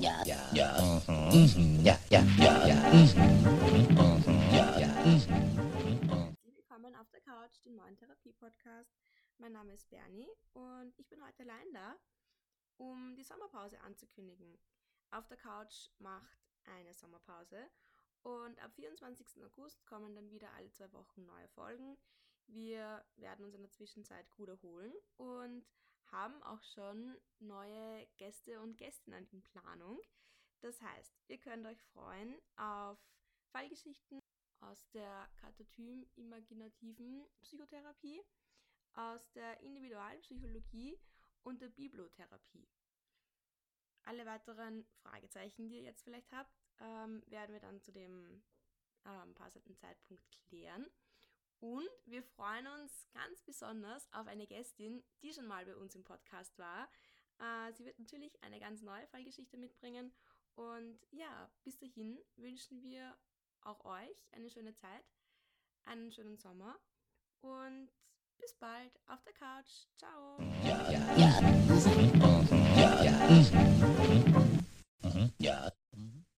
ja, ja, ja, mhm. ja, ja, ja, ja, mhm. ja, ja. Herzlich willkommen auf der Couch, dem neuen Therapie-Podcast. Mein Name ist Bernie und ich bin heute allein da, um die Sommerpause anzukündigen. Auf der Couch macht eine Sommerpause und ab 24. August kommen dann wieder alle zwei Wochen neue Folgen. Wir werden uns in der Zwischenzeit gut erholen und haben auch schon neue Gäste und Gästinnen in Planung. Das heißt, ihr könnt euch freuen auf Fallgeschichten aus der Katatom-imaginativen Psychotherapie, aus der Individualpsychologie und der Bibliotherapie. Alle weiteren Fragezeichen, die ihr jetzt vielleicht habt, ähm, werden wir dann zu dem ähm, passenden Zeitpunkt klären. Und wir freuen uns ganz besonders auf eine Gästin, die schon mal bei uns im Podcast war. Äh, sie wird natürlich eine ganz neue Fallgeschichte mitbringen. Und ja, bis dahin wünschen wir auch euch eine schöne Zeit, einen schönen Sommer und bis bald auf der Couch. Ciao. Ja, ja.